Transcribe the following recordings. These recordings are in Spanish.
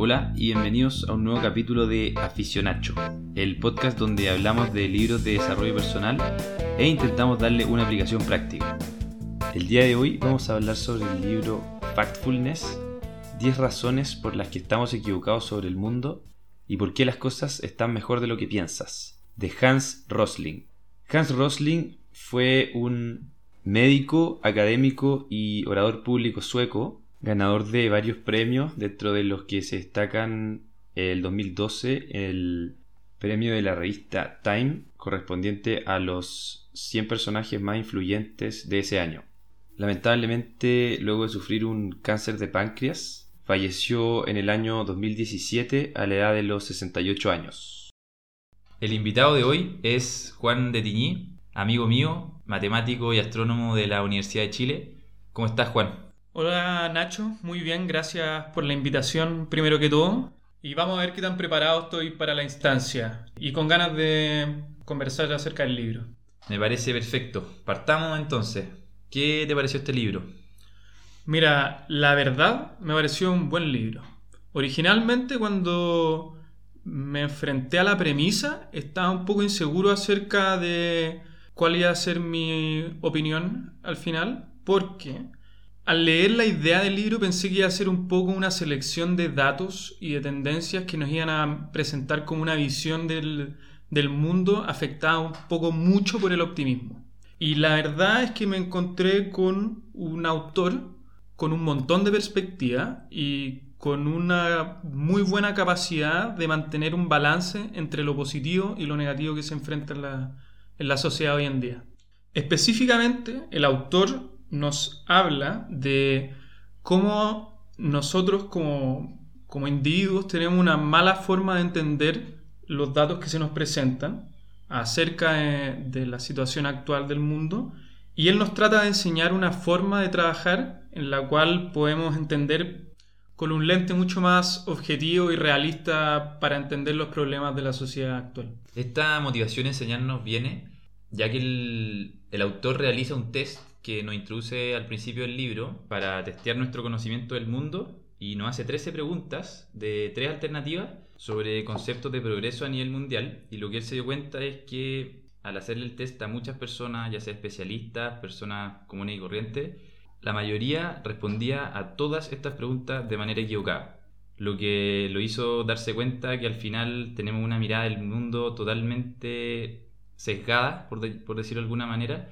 Hola y bienvenidos a un nuevo capítulo de Aficionacho, el podcast donde hablamos de libros de desarrollo personal e intentamos darle una aplicación práctica. El día de hoy vamos a hablar sobre el libro Factfulness, 10 razones por las que estamos equivocados sobre el mundo y por qué las cosas están mejor de lo que piensas, de Hans Rosling. Hans Rosling fue un médico, académico y orador público sueco ganador de varios premios, dentro de los que se destacan el 2012 el premio de la revista Time correspondiente a los 100 personajes más influyentes de ese año. Lamentablemente, luego de sufrir un cáncer de páncreas, falleció en el año 2017 a la edad de los 68 años. El invitado de hoy es Juan de Tiñí, amigo mío, matemático y astrónomo de la Universidad de Chile. ¿Cómo estás, Juan? Hola Nacho, muy bien, gracias por la invitación primero que todo. Y vamos a ver qué tan preparado estoy para la instancia y con ganas de conversar acerca del libro. Me parece perfecto. Partamos entonces. ¿Qué te pareció este libro? Mira, la verdad me pareció un buen libro. Originalmente cuando me enfrenté a la premisa estaba un poco inseguro acerca de cuál iba a ser mi opinión al final, porque al leer la idea del libro pensé que iba a ser un poco una selección de datos y de tendencias que nos iban a presentar como una visión del, mundo afectada un poco mucho por el optimismo. Y la verdad es que me encontré con un autor con un montón de perspectiva y con una muy buena capacidad de mantener un balance entre lo positivo y lo negativo que se enfrenta en la, en la sociedad hoy en día. Específicamente, el autor nos habla de cómo nosotros como, individuos tenemos una mala forma de entender los datos que se nos presentan acerca de, la situación actual del mundo y él nos trata de enseñar una forma de trabajar en la cual podemos entender con un lente mucho más objetivo y realista para entender los problemas de la sociedad actual. Esta motivación a enseñarnos viene ya que el, el autor realiza un test que nos introduce al principio del libro para testear nuestro conocimiento del mundo y nos hace 13 preguntas de tres alternativas sobre conceptos de progreso a nivel mundial. Y lo que él se dio cuenta es que al hacerle el test a muchas personas, ya sea especialistas, personas comunes y corrientes, la mayoría respondía a todas estas preguntas de manera equivocada, lo que lo hizo darse cuenta que al final tenemos una mirada del mundo totalmente sesgada, por, por decirlo de alguna manera,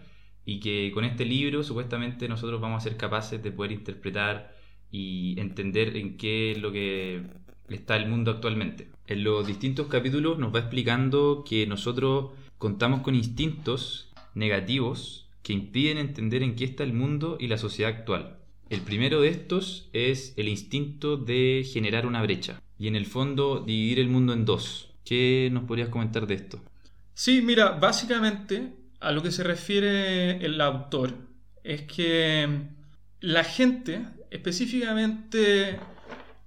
y que con este libro supuestamente nosotros vamos a ser capaces de poder interpretar y entender en qué es lo que está el mundo actualmente. En los distintos capítulos nos va explicando que nosotros contamos con instintos negativos que impiden entender en qué está el mundo y la sociedad actual. El primero de estos es el instinto de generar una brecha y en el fondo dividir el mundo en dos. ¿Qué nos podrías comentar de esto? Sí, mira, básicamente a lo que se refiere el autor es que la gente, específicamente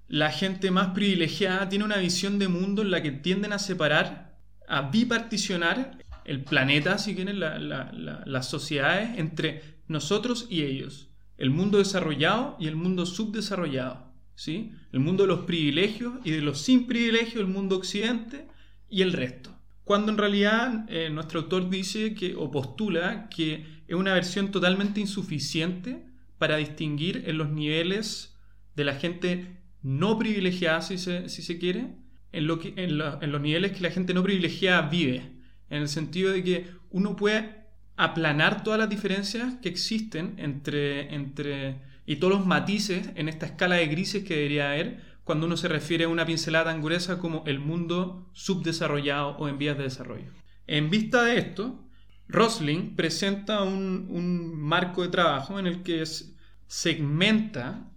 la gente más privilegiada, tiene una visión de mundo en la que tienden a separar, a biparticionar el planeta, si quieren, las sociedades entre nosotros y ellos. El mundo desarrollado y el mundo subdesarrollado. ¿sí? El mundo de los privilegios y de los sin privilegios, el mundo occidente y el resto cuando en realidad eh, nuestro autor dice que, o postula que es una versión totalmente insuficiente para distinguir en los niveles de la gente no privilegiada, si se, si se quiere, en, en, los niveles que la gente no privilegiada vive, en el sentido de que uno puede aplanar todas las diferencias que existen entre, entre y todos los matices en esta escala de grises que debería haber cuando uno se refiere a una pincelada tan gruesa como el mundo subdesarrollado o en vías de desarrollo. En vista de esto, Rosling presenta un, marco de trabajo en el que segmenta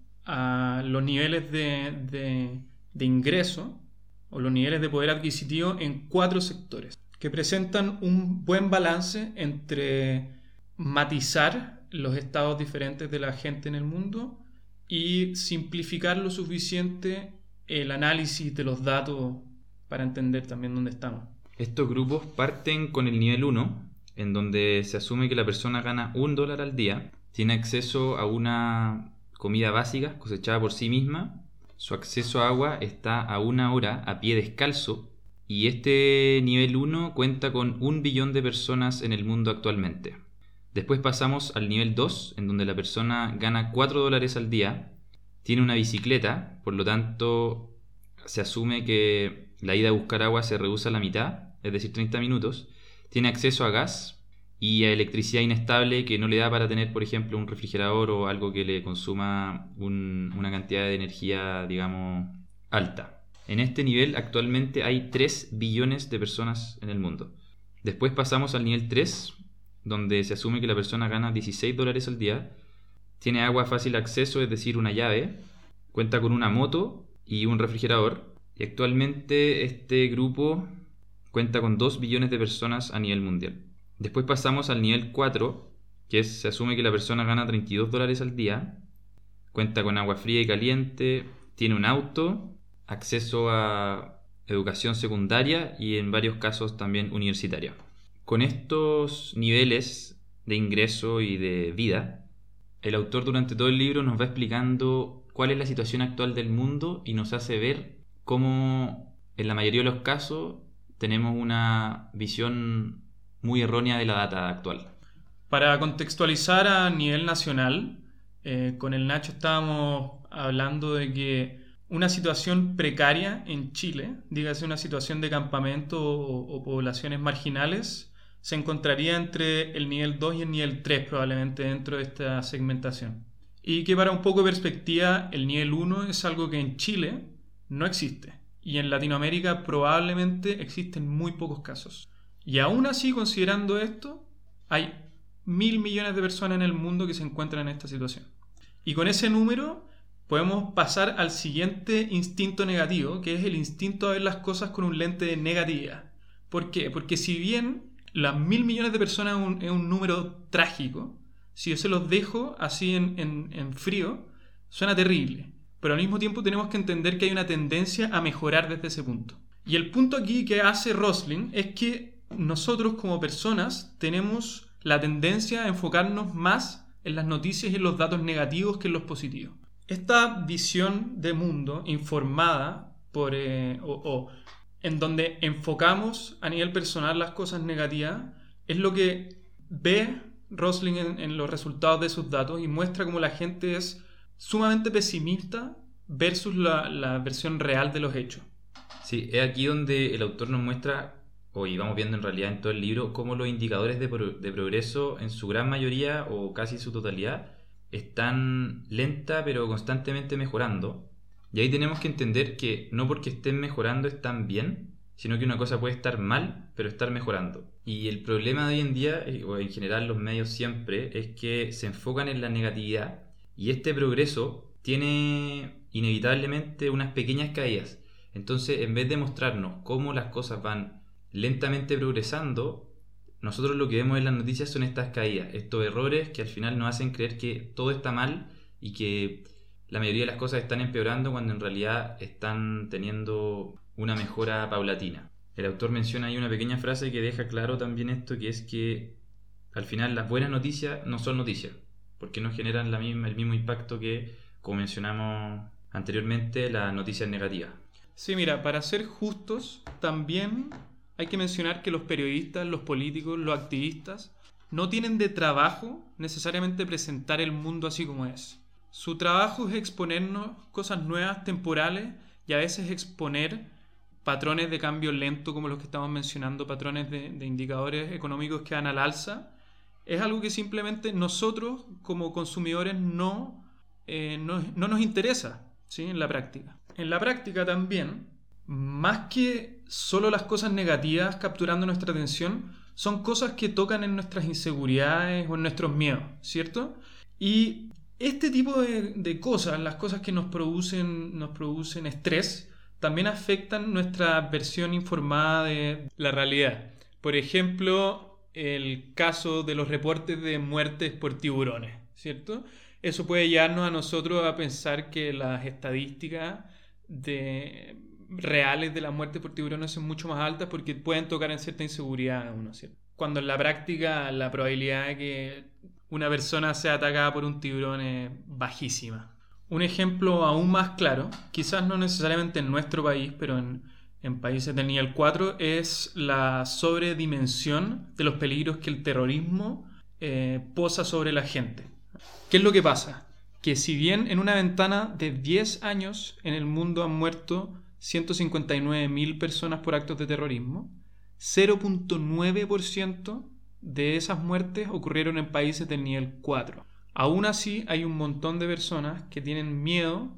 los niveles de, de ingreso o los niveles de poder adquisitivo en cuatro sectores que presentan un buen balance entre matizar los estados diferentes de la gente en el mundo y simplificar lo suficiente el análisis de los datos para entender también dónde estamos. Estos grupos parten con el nivel 1, en donde se asume que la persona gana un dólar al día, tiene acceso a una comida básica cosechada por sí misma, su acceso a agua está a una hora a pie descalzo y este nivel 1 cuenta con un billón de personas en el mundo actualmente. Después pasamos al nivel 2, en donde la persona gana 4 dólares al día, tiene una bicicleta, por lo tanto se asume que la ida a buscar agua se reduce a la mitad, es decir, 30 minutos, tiene acceso a gas y a electricidad inestable que no le da para tener, por ejemplo, un refrigerador o algo que le consuma una cantidad de energía, digamos, alta. En este nivel actualmente hay 3 billones de personas en el mundo. Después pasamos al nivel 3, donde se asume que la persona gana 16 dólares al día, tiene agua fácil acceso, es decir, una llave, cuenta con una moto y un refrigerador. Y actualmente este grupo cuenta con 2 billones de personas a nivel mundial. Después pasamos al nivel 4, que es, se asume que la persona gana 32 dólares al día, cuenta con agua fría y caliente, tiene un auto acceso a educación secundaria y en varios casos también universitaria. Con estos niveles de ingreso y de vida, el autor durante todo el libro nos va explicando cuál es la situación actual del mundo y nos hace ver cómo en la mayoría de los casos tenemos una visión muy errónea de la data actual. Para contextualizar a nivel nacional, eh, con el Nacho estábamos hablando de que una situación precaria en Chile, dígase una situación de campamento o, poblaciones marginales, se encontraría entre el nivel 2 y el nivel 3 probablemente dentro de esta segmentación. Y que para un poco de perspectiva, el nivel 1 es algo que en Chile no existe. Y en Latinoamérica probablemente existen muy pocos casos. Y aún así, considerando esto, hay mil millones de personas en el mundo que se encuentran en esta situación. Y con ese número podemos pasar al siguiente instinto negativo, que es el instinto a ver las cosas con un lente de negatividad. ¿Por qué? Porque si bien las mil millones de personas es un, número trágico, si yo se los dejo así en, frío, suena terrible. Pero al mismo tiempo tenemos que entender que hay una tendencia a mejorar desde ese punto. Y el punto aquí que hace Rosling es que nosotros como personas tenemos la tendencia a enfocarnos más en las noticias y en los datos negativos que en los positivos. Esta visión de mundo informada por, eh, en donde enfocamos a nivel personal las cosas negativas es lo que ve Rosling en, los resultados de sus datos y muestra cómo la gente es sumamente pesimista versus la, versión real de los hechos. Sí, es aquí donde el autor nos muestra, o vamos viendo en realidad en todo el libro, cómo los indicadores de, de progreso en su gran mayoría o casi su totalidad están lenta pero constantemente mejorando. Y ahí tenemos que entender que no porque estén mejorando están bien, sino que una cosa puede estar mal, pero estar mejorando. Y el problema de hoy en día, eh, o en general los medios siempre, es que se enfocan en la negatividad y este progreso tiene inevitablemente unas pequeñas caídas. Entonces, en vez de mostrarnos cómo las cosas van lentamente progresando, nosotros lo que vemos en las noticias son estas caídas, estos errores que al final nos hacen creer que todo está mal y que la mayoría de las cosas están empeorando cuando en realidad están teniendo una mejora paulatina. El autor menciona ahí una pequeña frase que deja claro también esto, que es que al final las buenas noticias no son noticias, porque no generan la misma, el mismo impacto que, como mencionamos anteriormente, las noticias negativas. Sí, mira, para ser justos, también hay que mencionar que los periodistas, los políticos, los activistas no tienen de trabajo necesariamente presentar el mundo así como es. Su trabajo es exponernos cosas nuevas, temporales, y a veces exponer patrones de cambio lento como los que estamos mencionando, patrones de, indicadores económicos que van al alza. Es algo que simplemente nosotros como consumidores no, eh, no, no, nos interesa ¿sí? en la práctica. En la práctica también, más que solo las cosas negativas capturando nuestra atención, son cosas que tocan en nuestras inseguridades o en nuestros miedos, ¿cierto? Y este tipo de, cosas, las cosas que nos producen, nos producen estrés, también afectan nuestra versión informada de la realidad. Por ejemplo, el caso de los reportes de muertes por tiburones, ¿cierto? Eso puede llevarnos a nosotros a pensar que las estadísticas reales de la muerte por tiburones son mucho más altas porque pueden tocar en cierta inseguridad a uno, ¿cierto? Cuando en la práctica la probabilidad de que una persona sea atacada por un tiburón es bajísima. Un ejemplo aún más claro, quizás no necesariamente en nuestro país, pero en, en países del nivel 4, es la sobredimensión de los peligros que el terrorismo eh, posa sobre la gente. ¿Qué es lo que pasa? Que si bien en una ventana de 10 años en el mundo han muerto 159.000 personas por actos de terrorismo, 0.9% de esas muertes ocurrieron en países del nivel 4. Aún así, hay un montón de personas que tienen miedo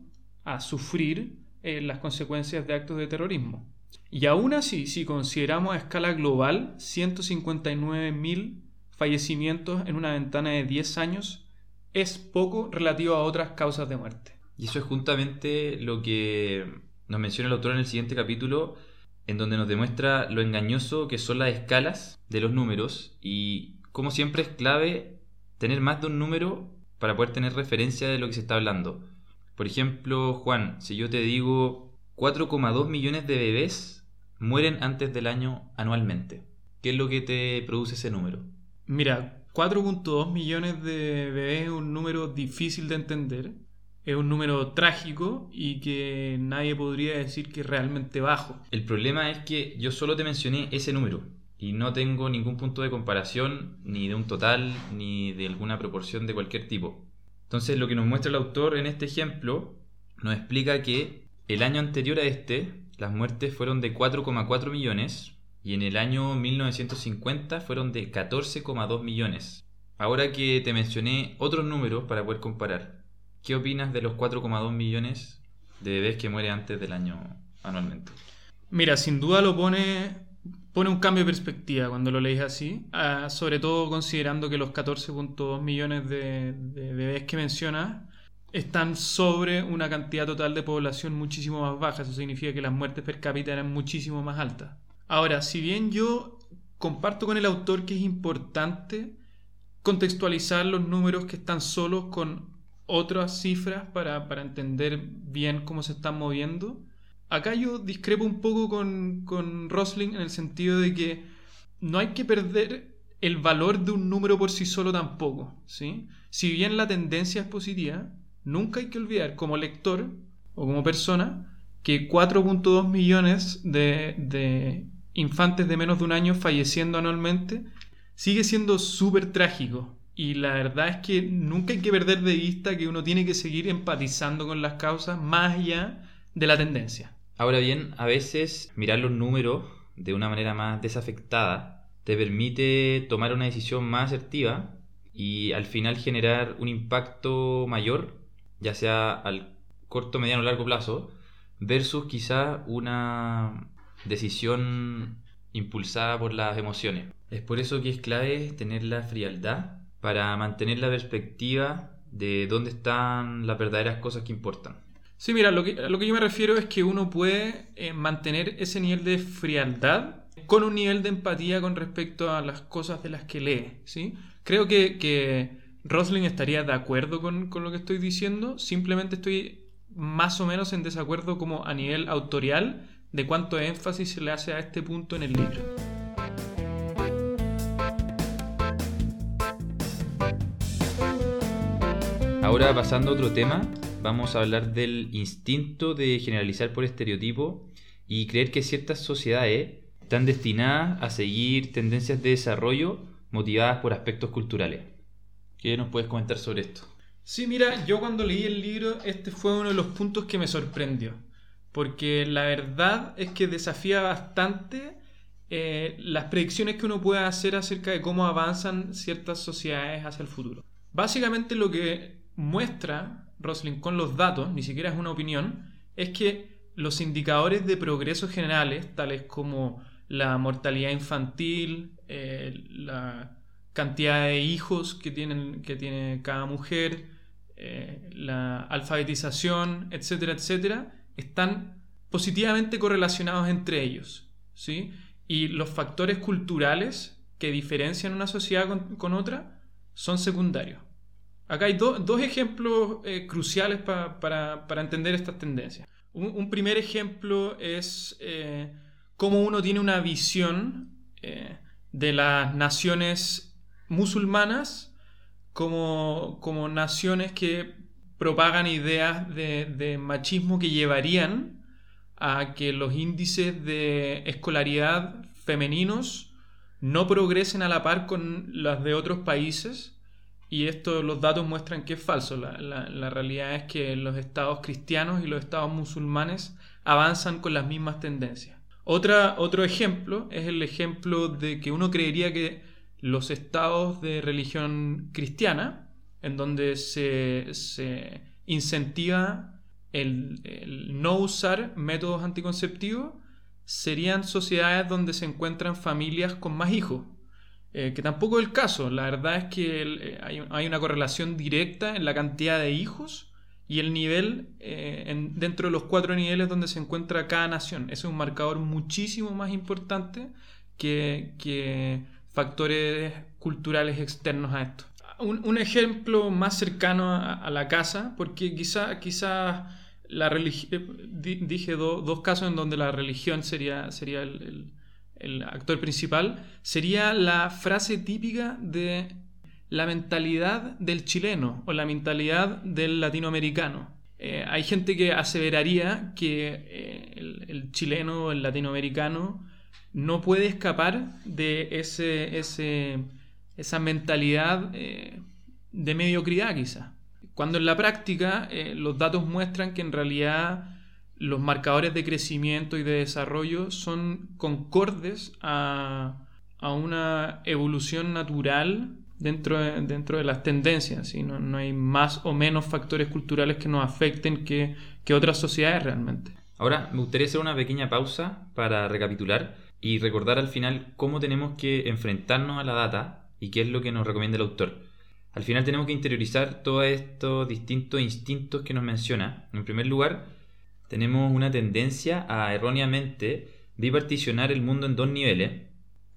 a sufrir eh, las consecuencias de actos de terrorismo. Y aún así, si consideramos a escala global, 159.000 fallecimientos en una ventana de 10 años es poco relativo a otras causas de muerte. Y eso es justamente lo que nos menciona el autor en el siguiente capítulo, en donde nos demuestra lo engañoso que son las escalas de los números y como siempre es clave tener más de un número para poder tener referencia de lo que se está hablando. Por ejemplo, Juan, si yo te digo 4,2 millones de bebés mueren antes del año anualmente, ¿qué es lo que te produce ese número? Mira, 4.2 millones de bebés es un número difícil de entender, es un número trágico y que nadie podría decir que es realmente bajo. El problema es que yo solo te mencioné ese número y no tengo ningún punto de comparación ni de un total ni de alguna proporción de cualquier tipo. Entonces lo que nos muestra el autor en este ejemplo nos explica que el año anterior a este las muertes fueron de 4,4 millones y en el año 1950 fueron de 14,2 millones. Ahora que te mencioné otros números para poder comparar, ¿qué opinas de los 4,2 millones de bebés que mueren antes del año anualmente? Mira, sin duda lo pone, pone un cambio de perspectiva cuando lo lees así, ah, sobre todo considerando que los 14.2 millones de, de bebés que mencionas están sobre una cantidad total de población muchísimo más baja. Eso significa que las muertes per cápita eran muchísimo más altas. Ahora, si bien yo comparto con el autor que es importante contextualizar los números que están solos con otras cifras para, entender bien cómo se están moviendo, acá yo discrepo un poco con, con Rosling en el sentido de que no hay que perder el valor de un número por sí solo tampoco. ¿sí? Si bien la tendencia es positiva, nunca hay que olvidar como lector o como persona que 4.2 millones de, de infantes de menos de un año falleciendo anualmente, sigue siendo súper trágico. Y la verdad es que nunca hay que perder de vista que uno tiene que seguir empatizando con las causas más allá de la tendencia. Ahora bien, a veces mirar los números de una manera más desafectada te permite tomar una decisión más asertiva y al final generar un impacto mayor, ya sea al corto, mediano o largo plazo, versus quizá una decisión impulsada por las emociones. Es por eso que es clave tener la frialdad para mantener la perspectiva de dónde están las verdaderas cosas que importan. Sí, mira, lo que, lo que yo me refiero es que uno puede eh, mantener ese nivel de frialdad con un nivel de empatía con respecto a las cosas de las que lee. ¿sí? Creo que, que Rosling estaría de acuerdo con, con, lo que estoy diciendo, simplemente estoy más o menos en desacuerdo como a nivel autorial de cuánto énfasis se le hace a este punto en el libro. Ahora pasando a otro tema, vamos a hablar del instinto de generalizar por estereotipo y creer que ciertas sociedades están destinadas a seguir tendencias de desarrollo motivadas por aspectos culturales. ¿Qué nos puedes comentar sobre esto? Sí, mira, yo cuando leí el libro, este fue uno de los puntos que me sorprendió porque la verdad es que desafía bastante eh, las predicciones que uno puede hacer acerca de cómo avanzan ciertas sociedades hacia el futuro. Básicamente lo que muestra Rosling con los datos, ni siquiera es una opinión, es que los indicadores de progreso generales, tales como la mortalidad infantil, eh, la cantidad de hijos que, que tiene cada mujer, eh, la alfabetización, etcétera, etcétera, están positivamente correlacionados entre ellos. ¿sí? Y los factores culturales que diferencian una sociedad con, otra son secundarios. Acá hay dos ejemplos eh, cruciales para, entender estas tendencias. Un, primer ejemplo es eh, cómo uno tiene una visión eh, de las naciones musulmanas como, como naciones que propagan ideas de, de machismo que llevarían a que los índices de escolaridad femeninos no progresen a la par con las de otros países y esto los datos muestran que es falso. La, la- la realidad es que los estados cristianos y los estados musulmanes avanzan con las mismas tendencias. Otro ejemplo es el ejemplo de que uno creería que los estados de religión cristiana, en donde se, se incentiva el no usar métodos anticonceptivos, serían sociedades donde se encuentran familias con más hijos. Eh, que tampoco es el caso. La verdad es que el- eh, hay, hay una correlación directa en la cantidad de hijos y el nivel eh, en- dentro de los cuatro niveles donde se encuentra cada nación. Ese es un marcador muchísimo más importante que, que factores culturales externos a esto. Un, un ejemplo más cercano a, a la casa, porque quizá, quizá la religión, dije do- dos casos en donde la religión sería, sería el, el- el actor principal, sería la frase típica de la mentalidad del chileno o la mentalidad del latinoamericano. Eh, hay gente que aseveraría que eh, el, chileno o el latinoamericano no puede escapar de ese, esa mentalidad eh, de mediocridad quizá. Cuando en la práctica los datos muestran que en realidad los marcadores de crecimiento y de desarrollo son concordes a, a una evolución natural dentro de, dentro de las tendencias. ¿sí? No, no hay más o menos factores culturales que nos afecten que, que otras sociedades realmente. Ahora me gustaría hacer una pequeña pausa para recapitular y recordar al final cómo tenemos que enfrentarnos a la data y qué es lo que nos recomienda el autor. Al final tenemos que interiorizar todos estos distintos instintos que nos menciona. En primer lugar, tenemos una tendencia a erróneamente biparticionar el mundo en dos niveles.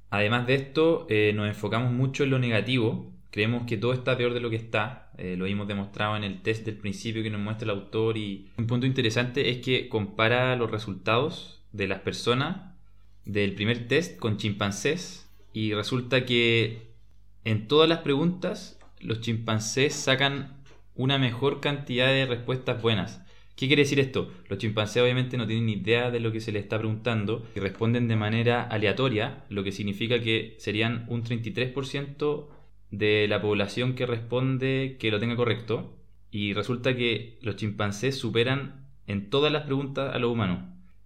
Además de esto, eh, nos enfocamos mucho en lo negativo. Creemos que todo está peor de lo que está. Eh, lo hemos demostrado en el test del principio que nos muestra el autor. Y un punto interesante es que compara los resultados de las personas del primer test con chimpancés. Y resulta que en todas las preguntas los chimpancés sacan una mejor cantidad de respuestas buenas. ¿Qué quiere decir esto? Los chimpancés obviamente no tienen ni idea de lo que se les está preguntando y responden de manera aleatoria, lo que significa que serían un 33% de la población que responde que lo tenga correcto y resulta que los chimpancés superan en todas las preguntas a los humanos,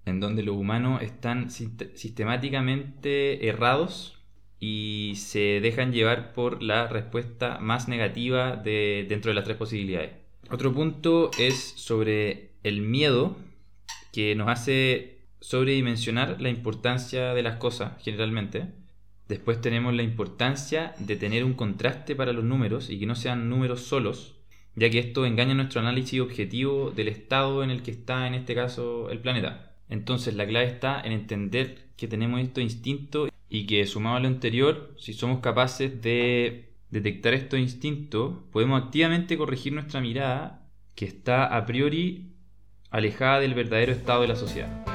en donde los humanos están sist- sistemáticamente errados y se dejan llevar por la respuesta más negativa de, dentro de las tres posibilidades. Otro punto es sobre el miedo que nos hace sobredimensionar la importancia de las cosas generalmente. Después tenemos la importancia de tener un contraste para los números y que no sean números solos, ya que esto engaña nuestro análisis objetivo del estado en el que está en este caso el planeta. Entonces la clave está en entender que tenemos estos instintos y que sumado a lo anterior, si somos capaces de detectar estos instintos, podemos activamente corregir nuestra mirada que está a priori alejada del verdadero estado de la sociedad.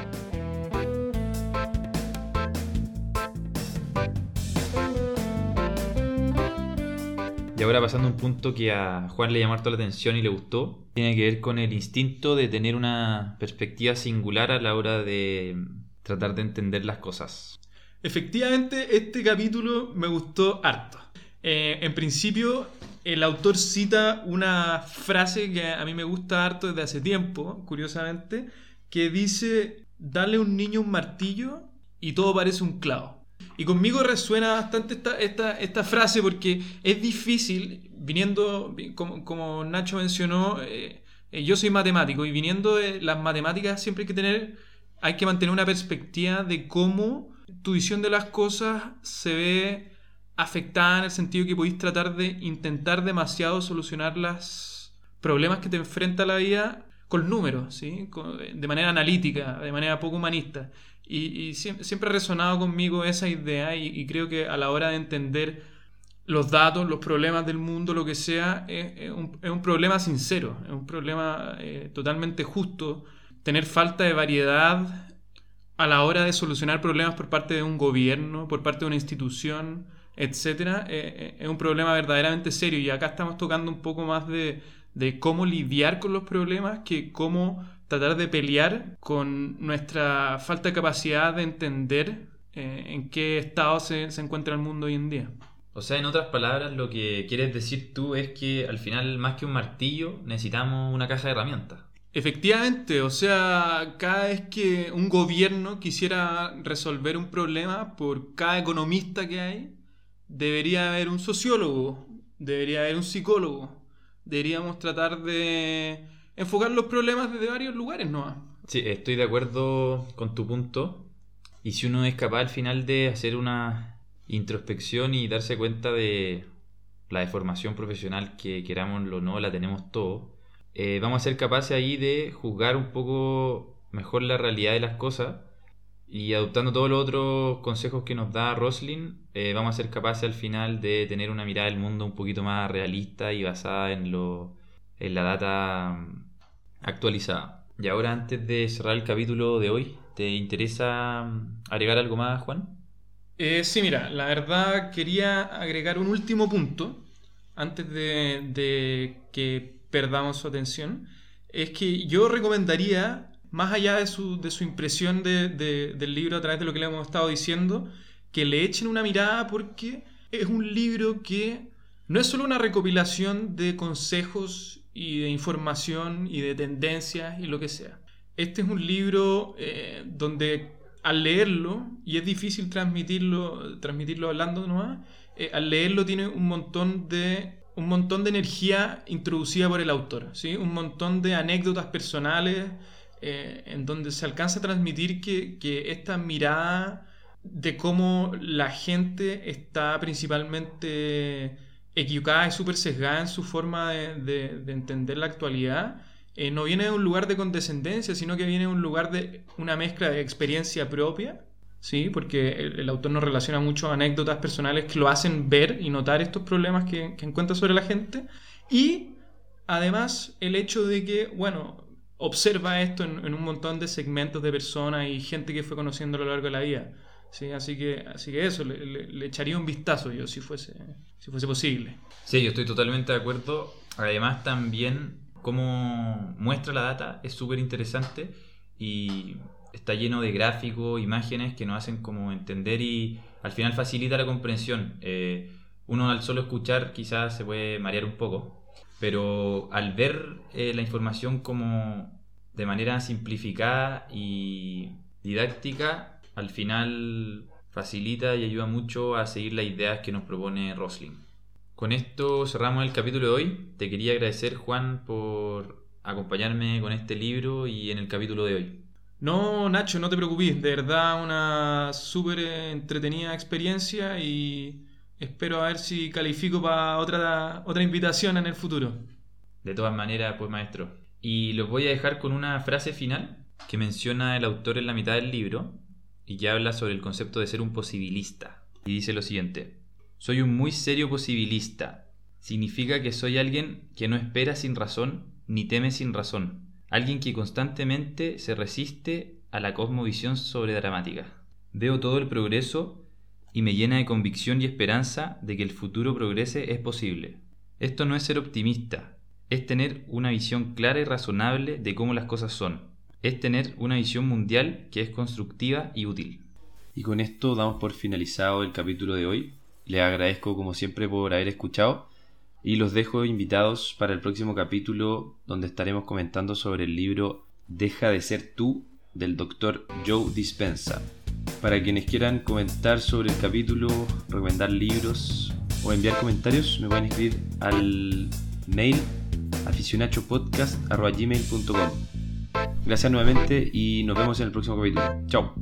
Y ahora pasando a un punto que a Juan le llamó harto la atención y le gustó, tiene que ver con el instinto de tener una perspectiva singular a la hora de tratar de entender las cosas. Efectivamente, este capítulo me gustó harto. Eh, en principio, el autor cita una frase que a mí me gusta harto desde hace tiempo, curiosamente, que dice, dale a un niño un martillo y todo parece un clavo. Y conmigo resuena bastante esta, esta, esta frase porque es difícil, viniendo, como, como Nacho mencionó, eh, eh, yo soy matemático y viniendo de las matemáticas siempre hay que tener, hay que mantener una perspectiva de cómo tu visión de las cosas se ve afectada en el sentido que podéis tratar de intentar demasiado solucionar los problemas que te enfrenta la vida con números, ¿sí? De manera analítica, de manera poco humanista. Y, y siem- siempre, ha resonado conmigo esa idea y, creo que a la hora de entender los datos, los problemas del mundo, lo que sea, es, es un, es un problema sincero, es un problema eh, totalmente justo. Tener falta de variedad a la hora de solucionar problemas por parte de un gobierno, por parte de una institución, etcétera, eh, eh, es un problema verdaderamente serio. Y acá estamos tocando un poco más de, de cómo lidiar con los problemas que cómo tratar de pelear con nuestra falta de capacidad de entender eh, en qué estado se, se encuentra el mundo hoy en día. O sea, en otras palabras, lo que quieres decir tú es que al final, más que un martillo, necesitamos una caja de herramientas. Efectivamente, o sea, cada vez que un gobierno quisiera resolver un problema, por cada economista que hay, debería haber un sociólogo, debería haber un psicólogo. Deberíamos tratar de enfocar los problemas desde varios lugares, ¿no? Sí, estoy de acuerdo con tu punto. Y si uno es capaz al final de hacer una introspección y darse cuenta de la deformación profesional que querámoslo o no, la tenemos todos, eh, vamos a ser capaces ahí de juzgar un poco mejor la realidad de las cosas y adoptando todos los otros consejos que nos da Roslin, eh, vamos a ser capaces al final de tener una mirada del mundo un poquito más realista y basada en, lo, en la data mm, actualizada. Y ahora antes de cerrar el capítulo de hoy, ¿te interesa mm, agregar algo más, Juan? Eh, sí, mira, la verdad quería agregar un último punto antes de, de que perdamos su atención. Es que yo recomendaría más allá de su, de su impresión de, del libro a través de lo que le hemos estado diciendo, que le echen una mirada porque es un libro que no es solo una recopilación de consejos y de información y de tendencias y lo que sea. Este es un libro eh, donde al leerlo, y es difícil transmitirlo, transmitirlo hablando nomás, eh, al leerlo tiene un montón de un montón de energía introducida por el autor, ¿sí? un montón de anécdotas personales, eh, en donde se alcanza a transmitir que, esta mirada de cómo la gente está principalmente equivocada y súper sesgada en su forma de, entender la actualidad, eh, no viene de un lugar de condescendencia, sino que viene de un lugar de una mezcla de experiencia propia, ¿sí? porque el, autor nos relaciona mucho anécdotas personales que lo hacen ver y notar estos problemas que, que encuentra sobre la gente, y además el hecho de que, bueno, observa esto en, un montón de segmentos de personas y gente que fue conociendo a lo largo de la vida. ¿sí? Así, que, así que eso, le, echaría un vistazo yo si fuese, si fuese posible. Sí, yo estoy totalmente de acuerdo. Además también cómo muestra la data es súper interesante y está lleno de gráficos, imágenes que nos hacen como entender y al final facilita la comprensión. Eh, uno al solo escuchar quizás se puede marear un poco, pero al ver eh, la información como de manera simplificada y didáctica, al final facilita y ayuda mucho a seguir las ideas que nos propone Roslin. Con esto cerramos el capítulo de hoy. Te quería agradecer, Juan, por acompañarme con este libro y en el capítulo de hoy. No, Nacho, no te preocupes. De verdad, una súper entretenida experiencia y espero a ver si califico para otra, otra invitación en el futuro. De todas maneras, pues maestro. Y los voy a dejar con una frase final que menciona el autor en la mitad del libro y que habla sobre el concepto de ser un posibilista. Y dice lo siguiente, soy un muy serio posibilista. Significa que soy alguien que no espera sin razón ni teme sin razón. Alguien que constantemente se resiste a la cosmovisión sobredramática. Veo todo el progreso y me llena de convicción y esperanza de que el futuro progrese es posible. Esto no es ser optimista, es tener una visión clara y razonable de cómo las cosas son, es tener una visión mundial que es constructiva y útil. Y con esto damos por finalizado el capítulo de hoy. Les agradezco como siempre por haber escuchado y los dejo invitados para el próximo capítulo donde estaremos comentando sobre el libro Deja de ser tú del doctor Joe Dispensa. Para quienes quieran comentar sobre el capítulo, recomendar libros o enviar comentarios, me pueden escribir al mail aficionachopodcast.gmail.com Gracias nuevamente y nos vemos en el próximo capítulo. Chao.